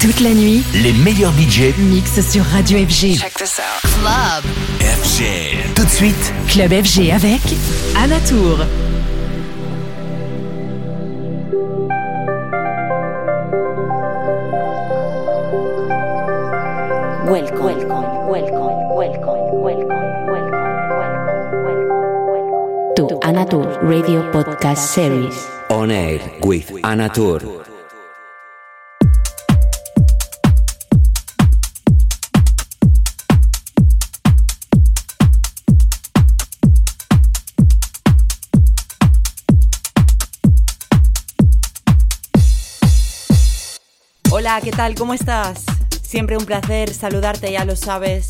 Toute la nuit, les meilleurs budgets mixent sur Radio FG. Check this out. Club. FG. Tout de suite, Club FG avec Anatour. Welcome, welcome, welcome, welcome, welcome, welcome, welcome, welcome, to Anatur Radio Podcast Series. On air with Anatur. Hola, ¿qué tal? ¿Cómo estás? Siempre un placer saludarte, ya lo sabes.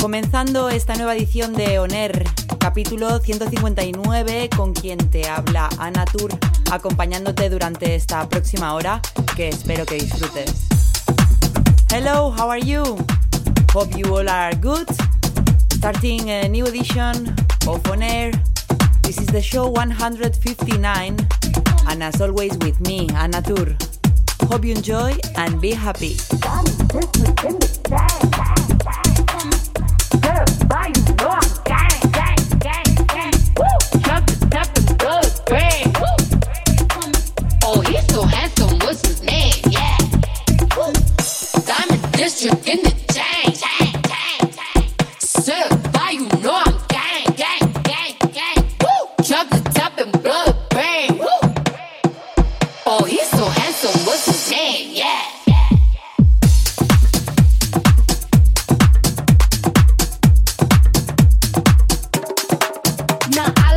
Comenzando esta nueva edición de Oner, capítulo 159, con quien te habla Ana Tour, acompañándote durante esta próxima hora, que espero que disfrutes. Hello, how are you? Hope you all are good. Starting a new edition of On Air. This is the show 159, and as always with me, Ana Tour. Hope you enjoy and be happy. Now I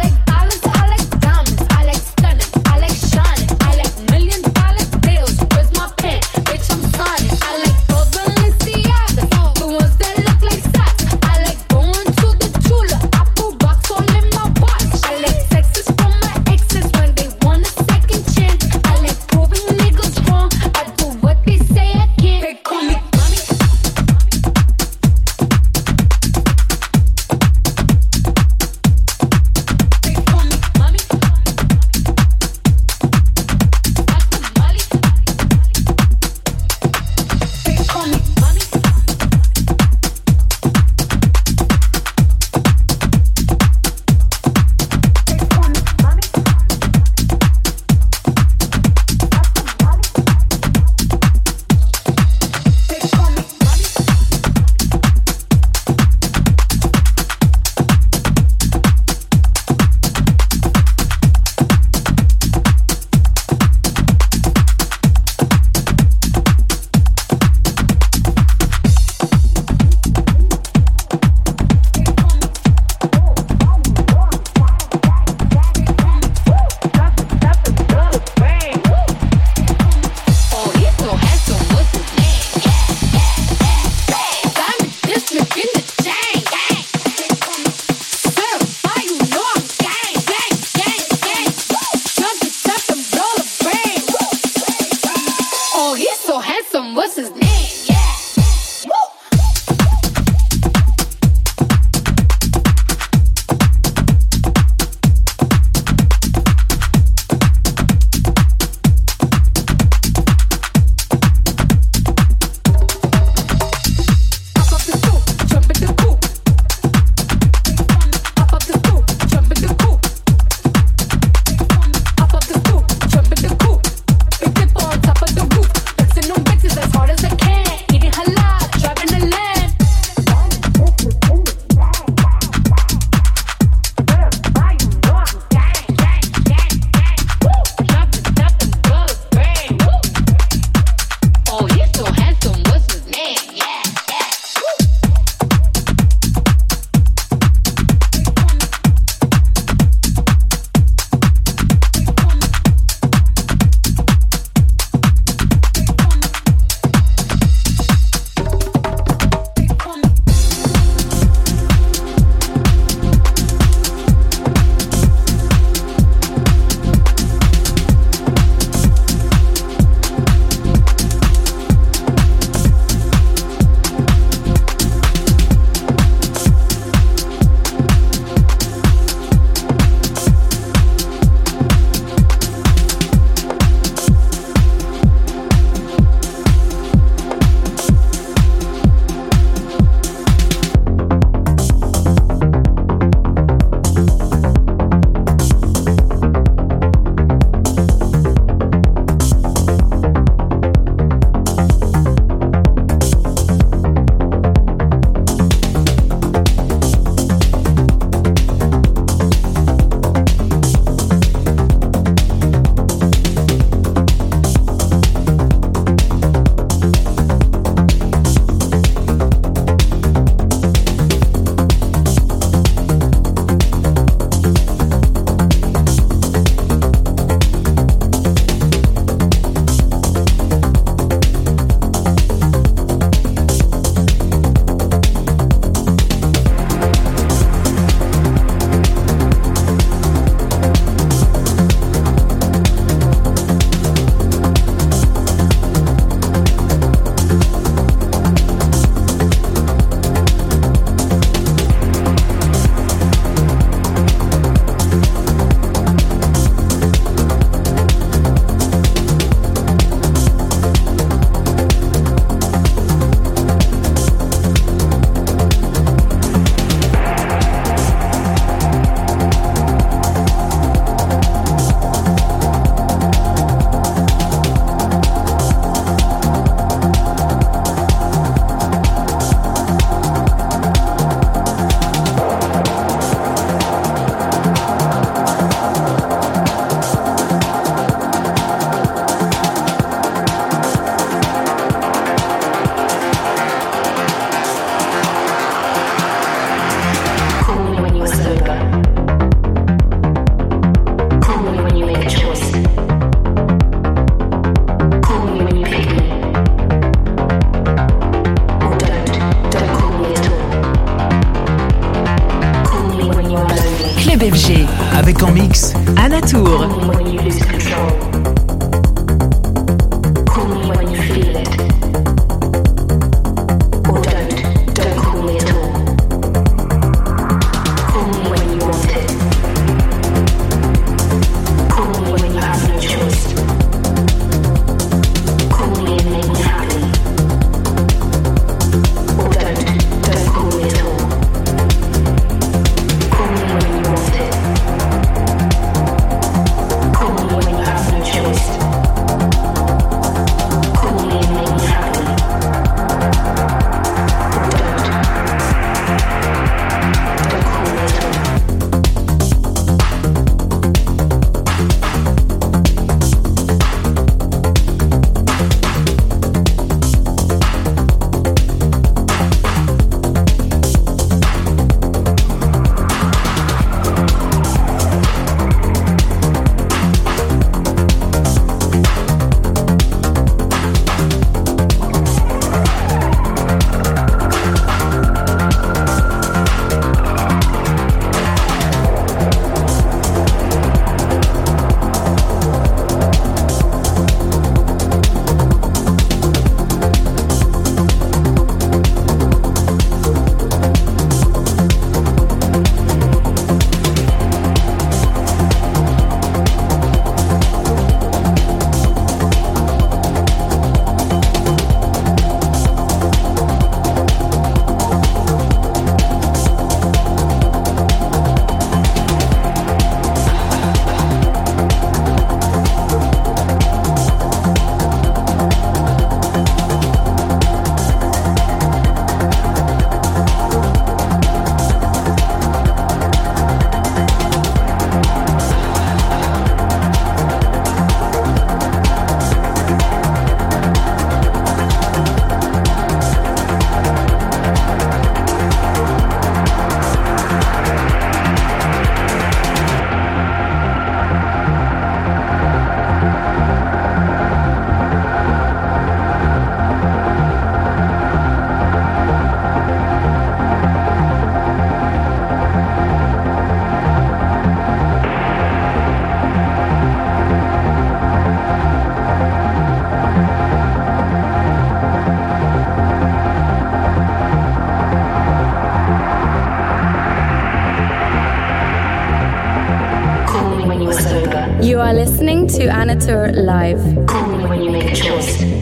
to Anna Tur Live. Call me when you make a choice.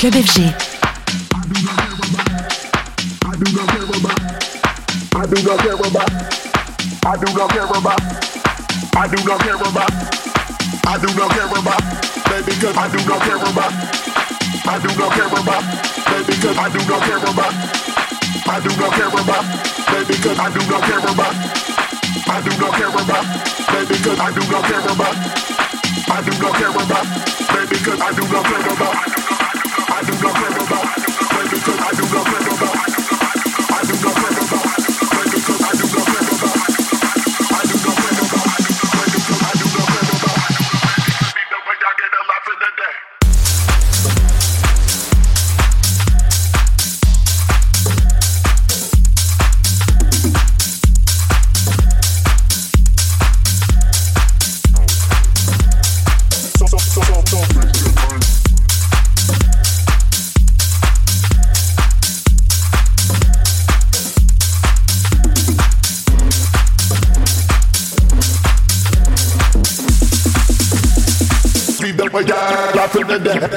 Club FG. I do not care about. I do not care about. I do not care about. I do not care about. Baby, cause I do not care about. I do not care about. Baby, cause I do not care about. I do not care about. Baby, cause I do not care about. I do not care about. Baby, cause I do not care about. I do not care about. Baby, cause I do not care about. I do not care about. Because I do not care about. I laugh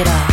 it off.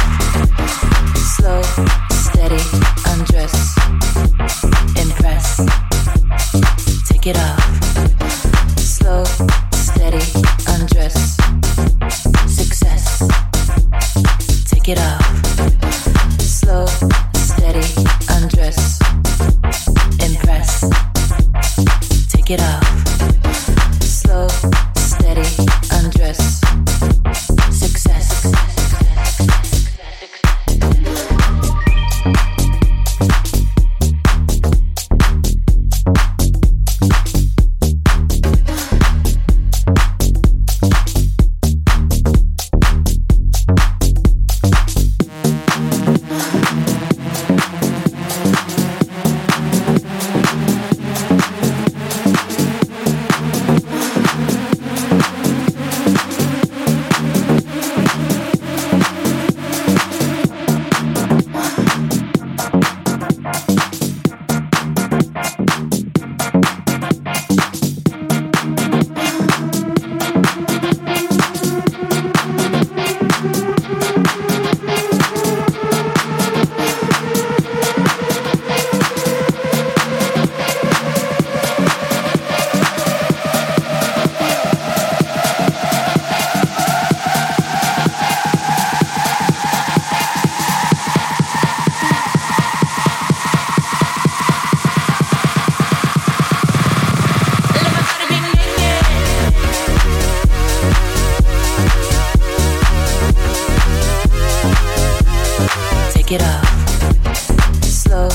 Shake it off. Slow,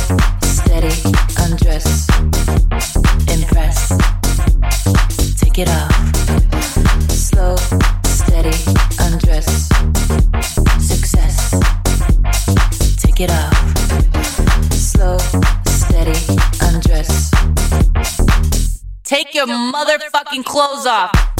steady, undress. Impress. Take it off. Slow, steady, undress. Success. Take it off. Slow, steady, undress. Take your motherfucking clothes off.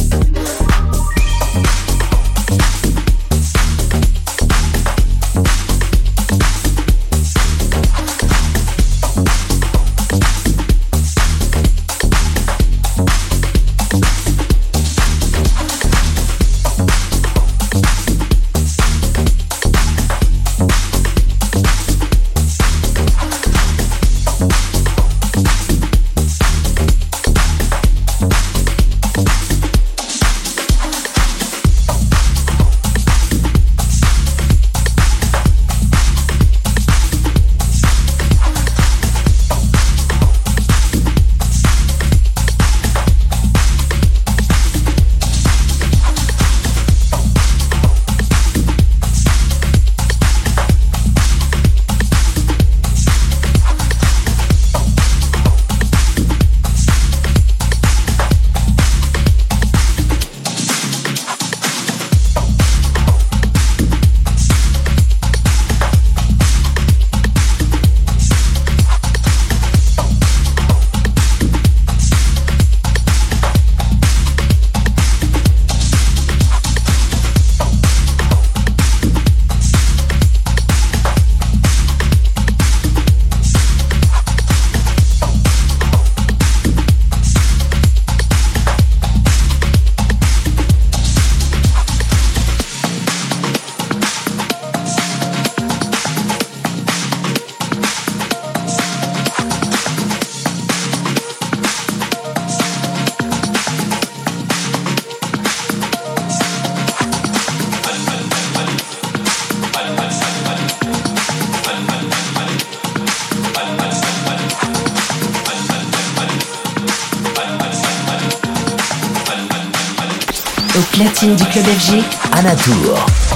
Belgique à la tour.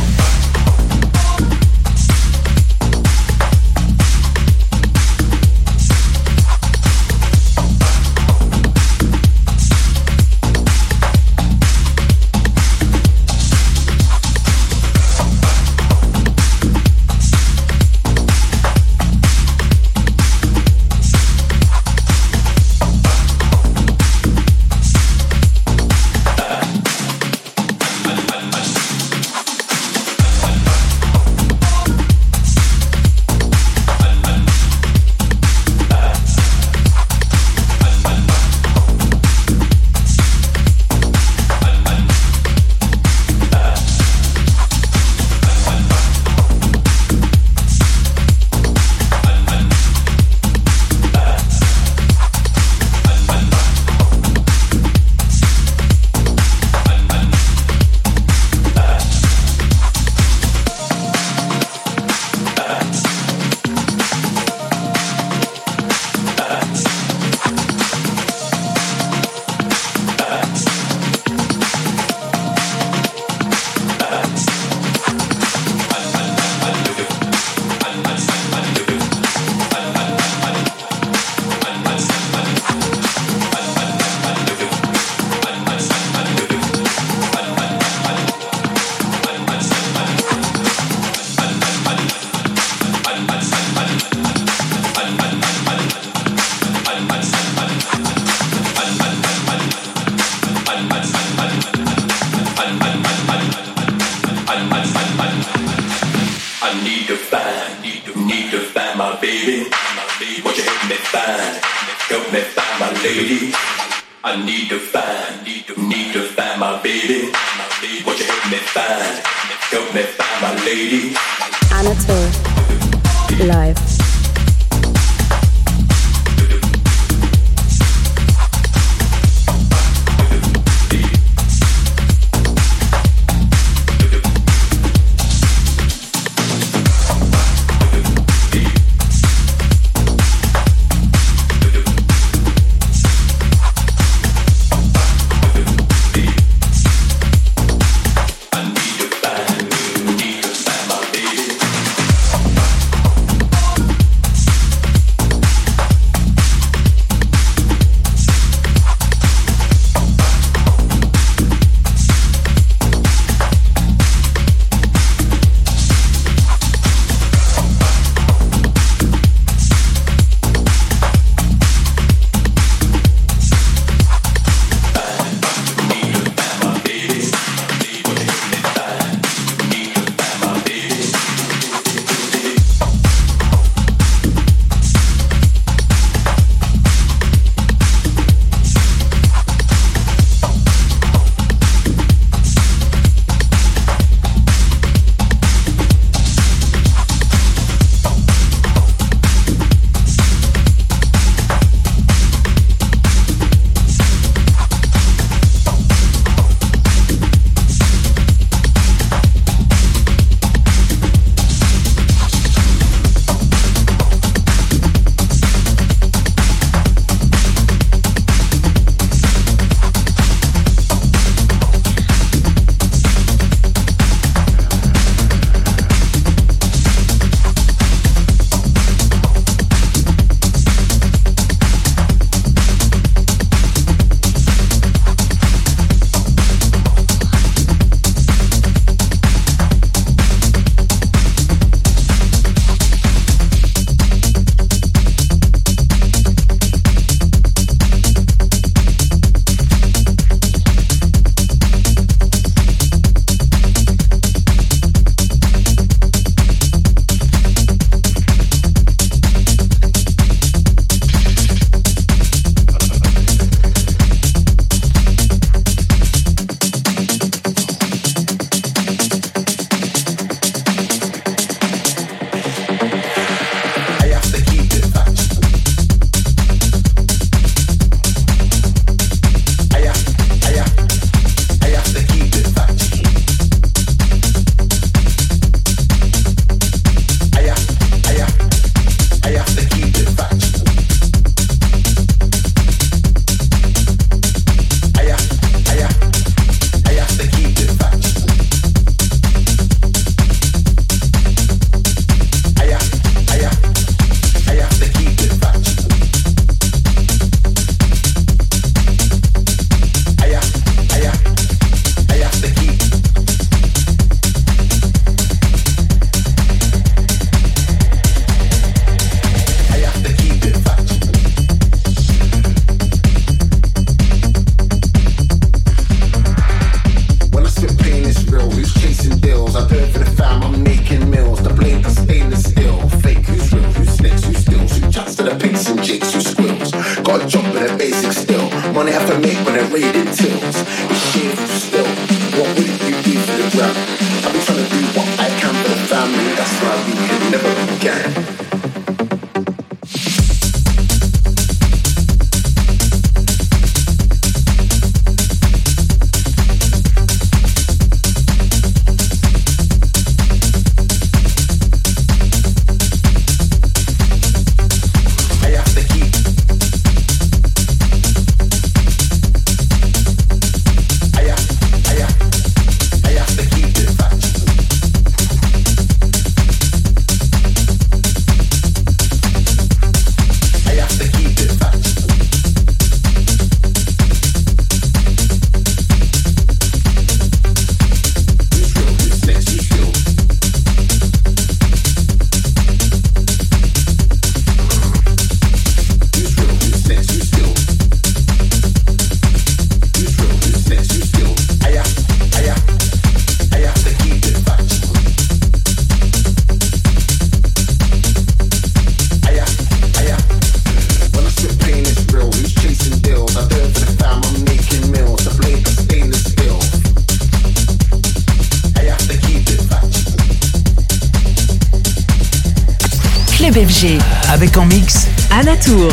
Avec en mix, Anna Tour.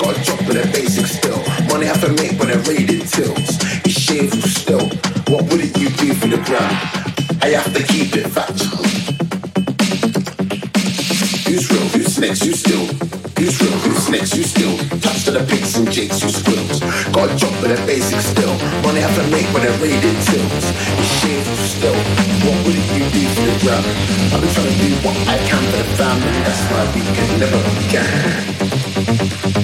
Gotta that basic still. Money half a make when I raid. It's still. What would it you for the? I have to keep it factual. Who's real? Who's next? Who's still? You shrimp, you snakes, you steal. Touch to the pigs and jakes, you squirrels. Got a job but the basic still. Money have to make when it raid it tilts. It's shameful still. What would you do for the ground? I've been trying to do what I can for the family. That's why we can never began.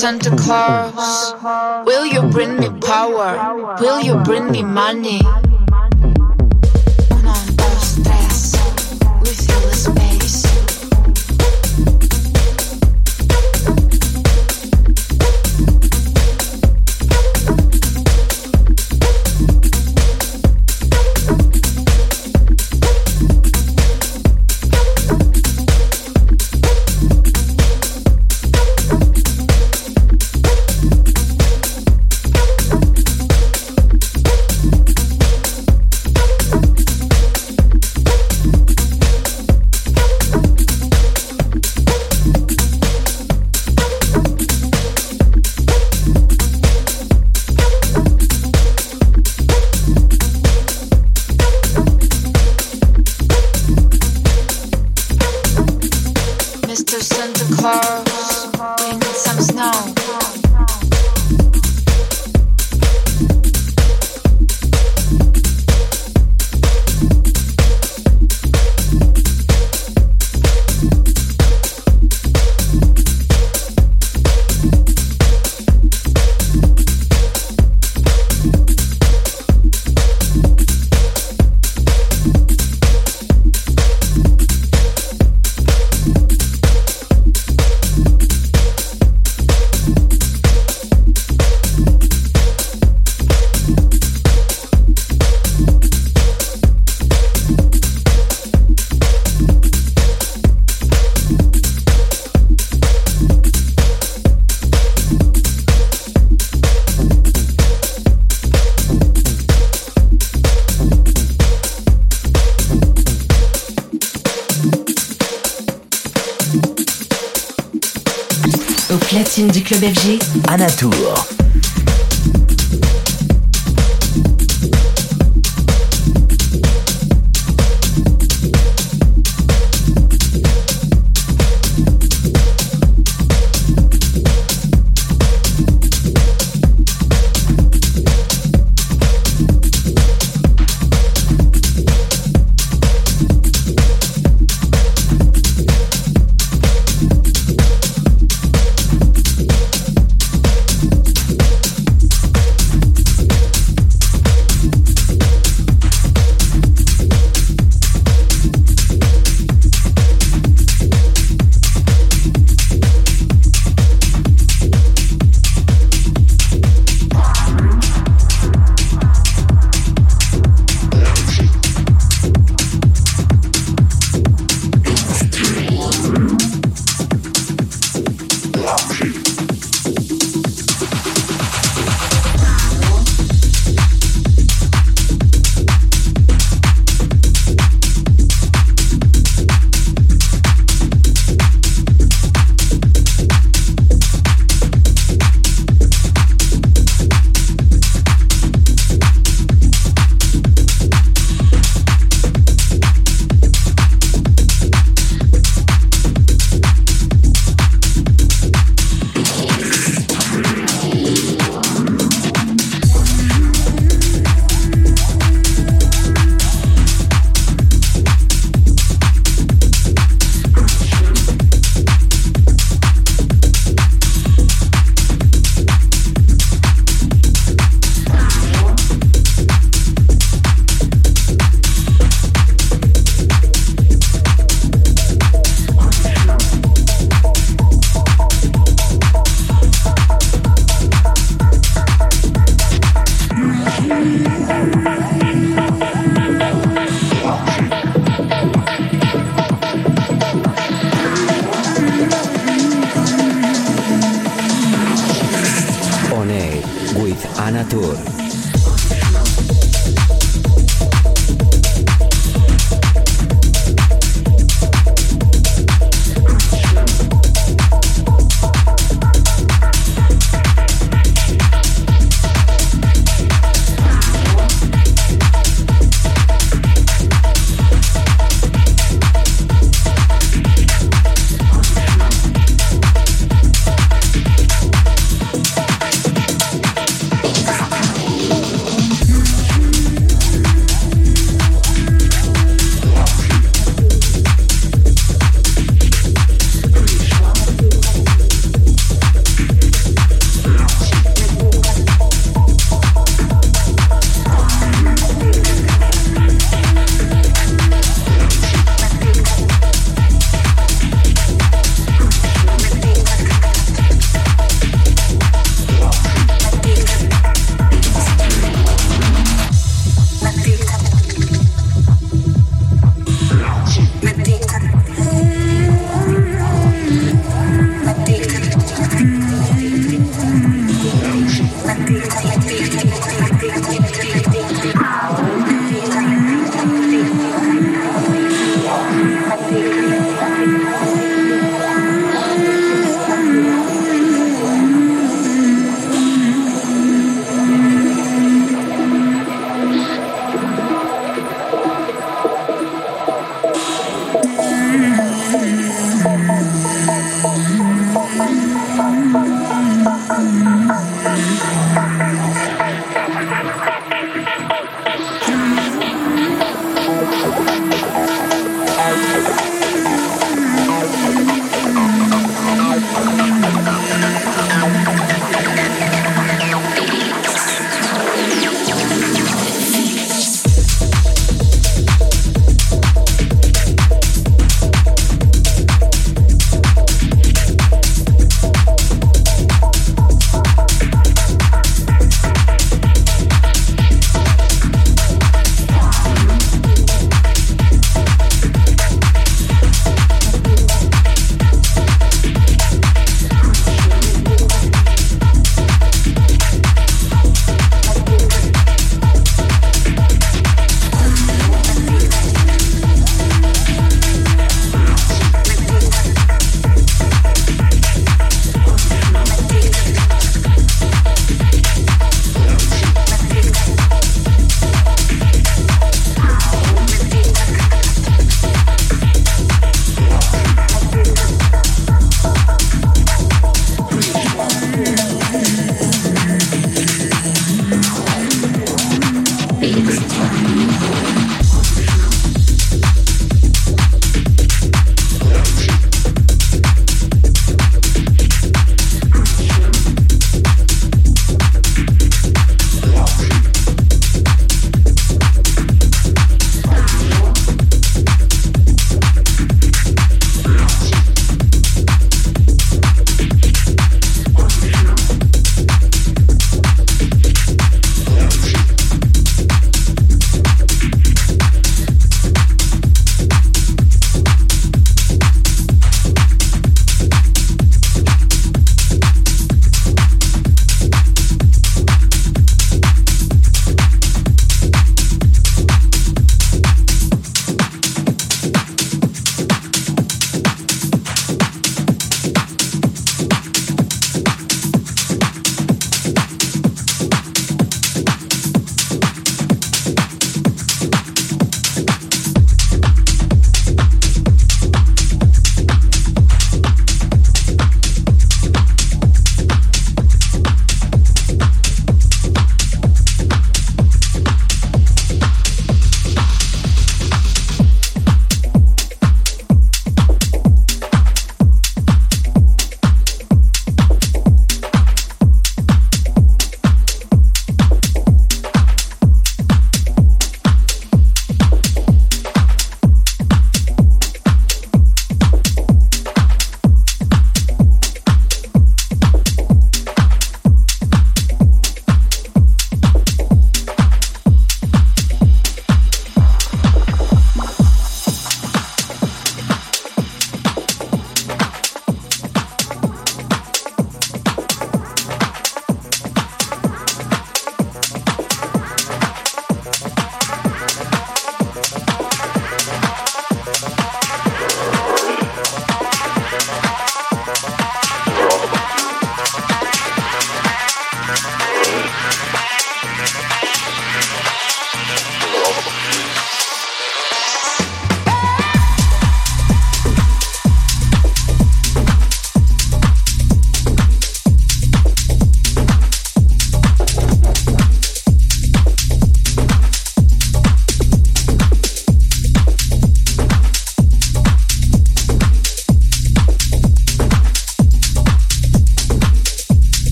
Santa Claus, will you bring me power? Will you bring me money? Mr. Santa Claus, need some snow. FG.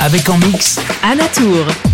Avec en mix Anatour. Anatur